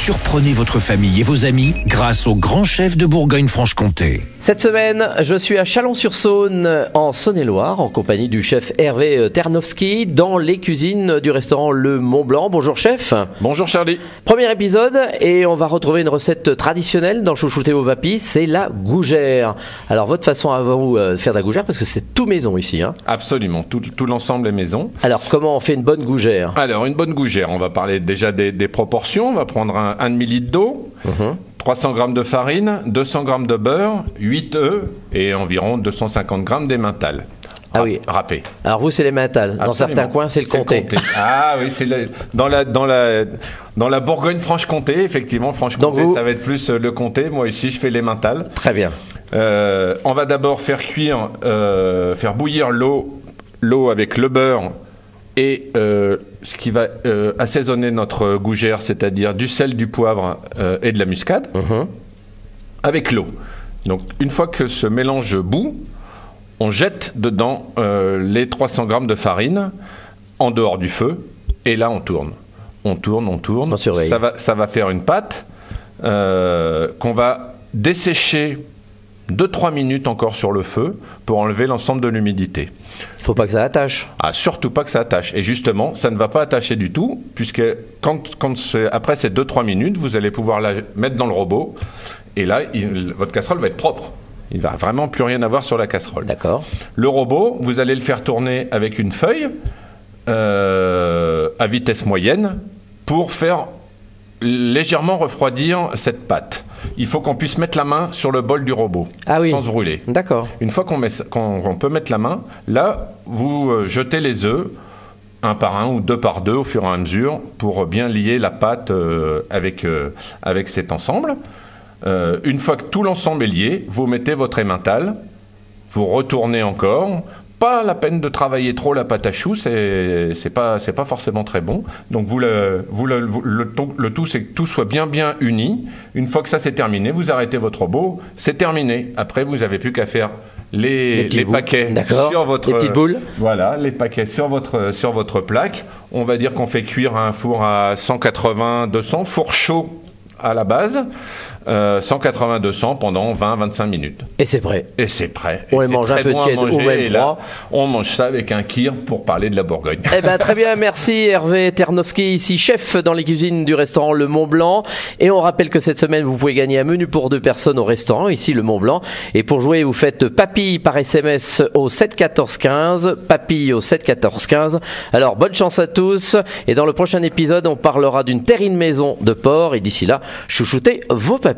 Surprenez votre famille et vos amis grâce au grand chef de Bourgogne-Franche-Comté. Cette semaine, je suis à Chalon-sur-Saône, en Saône-et-Loire, en compagnie du chef Hervé Ternowski, dans les cuisines du restaurant Le Mont Blanc. Bonjour chef. Bonjour Charlie. Premier épisode, et on va retrouver une recette traditionnelle dans Chouchouter vos papis, c'est la gougère. Alors votre façon à vous euh, de faire de la gougère, parce que c'est tout maison ici. Hein. Absolument, tout, tout l'ensemble est maison. Alors comment on fait une bonne gougère? Alors une bonne gougère, on va parler déjà des, des proportions. On va prendre un, un demi-litre d'eau, 300 g de farine, 200 g de beurre, 8 œufs et environ 250 g d'emmental. Ah oui. Râpé. Alors vous, c'est les mentales. Dans certains coins, c'est le comté. Ah oui, c'est dans la dans la dans la Bourgogne-Franche-Comté, effectivement, Franche-Comté, vous- ça va être plus euh, le comté. Moi ici, je fais l'emmental. Très bien. Euh, on va d'abord faire cuire, euh, faire bouillir l'eau, l'eau avec le beurre et euh, ce qui va euh, assaisonner notre gougère, c'est-à-dire du sel, du poivre euh, et de la muscade, avec l'eau. Donc une fois que ce mélange bout, on jette dedans euh, les 300 grammes de farine en dehors du feu et là on tourne. On tourne, on tourne. On. Ça va, ça va faire une pâte qu'on va dessécher 2-3 minutes encore sur le feu pour enlever l'ensemble de l'humidité. Faut pas que ça attache. Ah, surtout pas que ça attache. Et justement, ça ne va pas attacher du tout, puisque quand, après ces 2-3 minutes, vous allez pouvoir la mettre dans le robot, et là, il- votre casserole va être propre. Il va vraiment plus rien avoir sur la casserole. D'accord. Le robot, vous allez le faire tourner avec une feuille euh, à vitesse moyenne pour faire légèrement refroidir cette pâte. Il faut qu'on puisse mettre la main sur le bol du robot Ah oui. sans se brûler. D'accord. Une fois qu'on peut mettre la main, là, vous euh, jetez les œufs un par un ou deux par deux au fur et à mesure pour bien lier la pâte euh, avec, euh, avec cet ensemble. Euh, une fois que tout l'ensemble est lié, vous mettez votre emmental, vous retournez encore. Pas la peine de travailler trop la pâte à choux, c'est c'est pas c'est pas forcément très bon. Donc vous le vous le, vous- le, tout- le tout c'est que tout soit bien bien uni. Une fois que ça c'est terminé, vous arrêtez votre robot, c'est terminé. Après vous avez plus qu'à faire les, les paquets sur votre petites boules. voilà, les paquets sur votre, sur votre plaque. On va dire qu'on fait cuire à un four à 180-200, four chaud à la base, euh, 180-200 pendant 20-25 minutes. Et c'est prêt. Et c'est prêt. On Et mange un peu bon ou même froid. on mange ça avec un kir pour parler de la Bourgogne. Eh ben très bien, merci Hervé Ternowski, ici chef dans les cuisines du restaurant Le Mont Blanc. Et on rappelle que cette semaine, vous pouvez gagner un menu pour deux personnes au restaurant, ici Le Mont Blanc. Et pour jouer, vous faites papille par SMS au 7 14 15, papille au 7 14 15. Alors bonne chance à tous. Et dans le prochain épisode, on parlera d'une terrine maison de porc. Et d'ici là, chouchoutez vos papilles.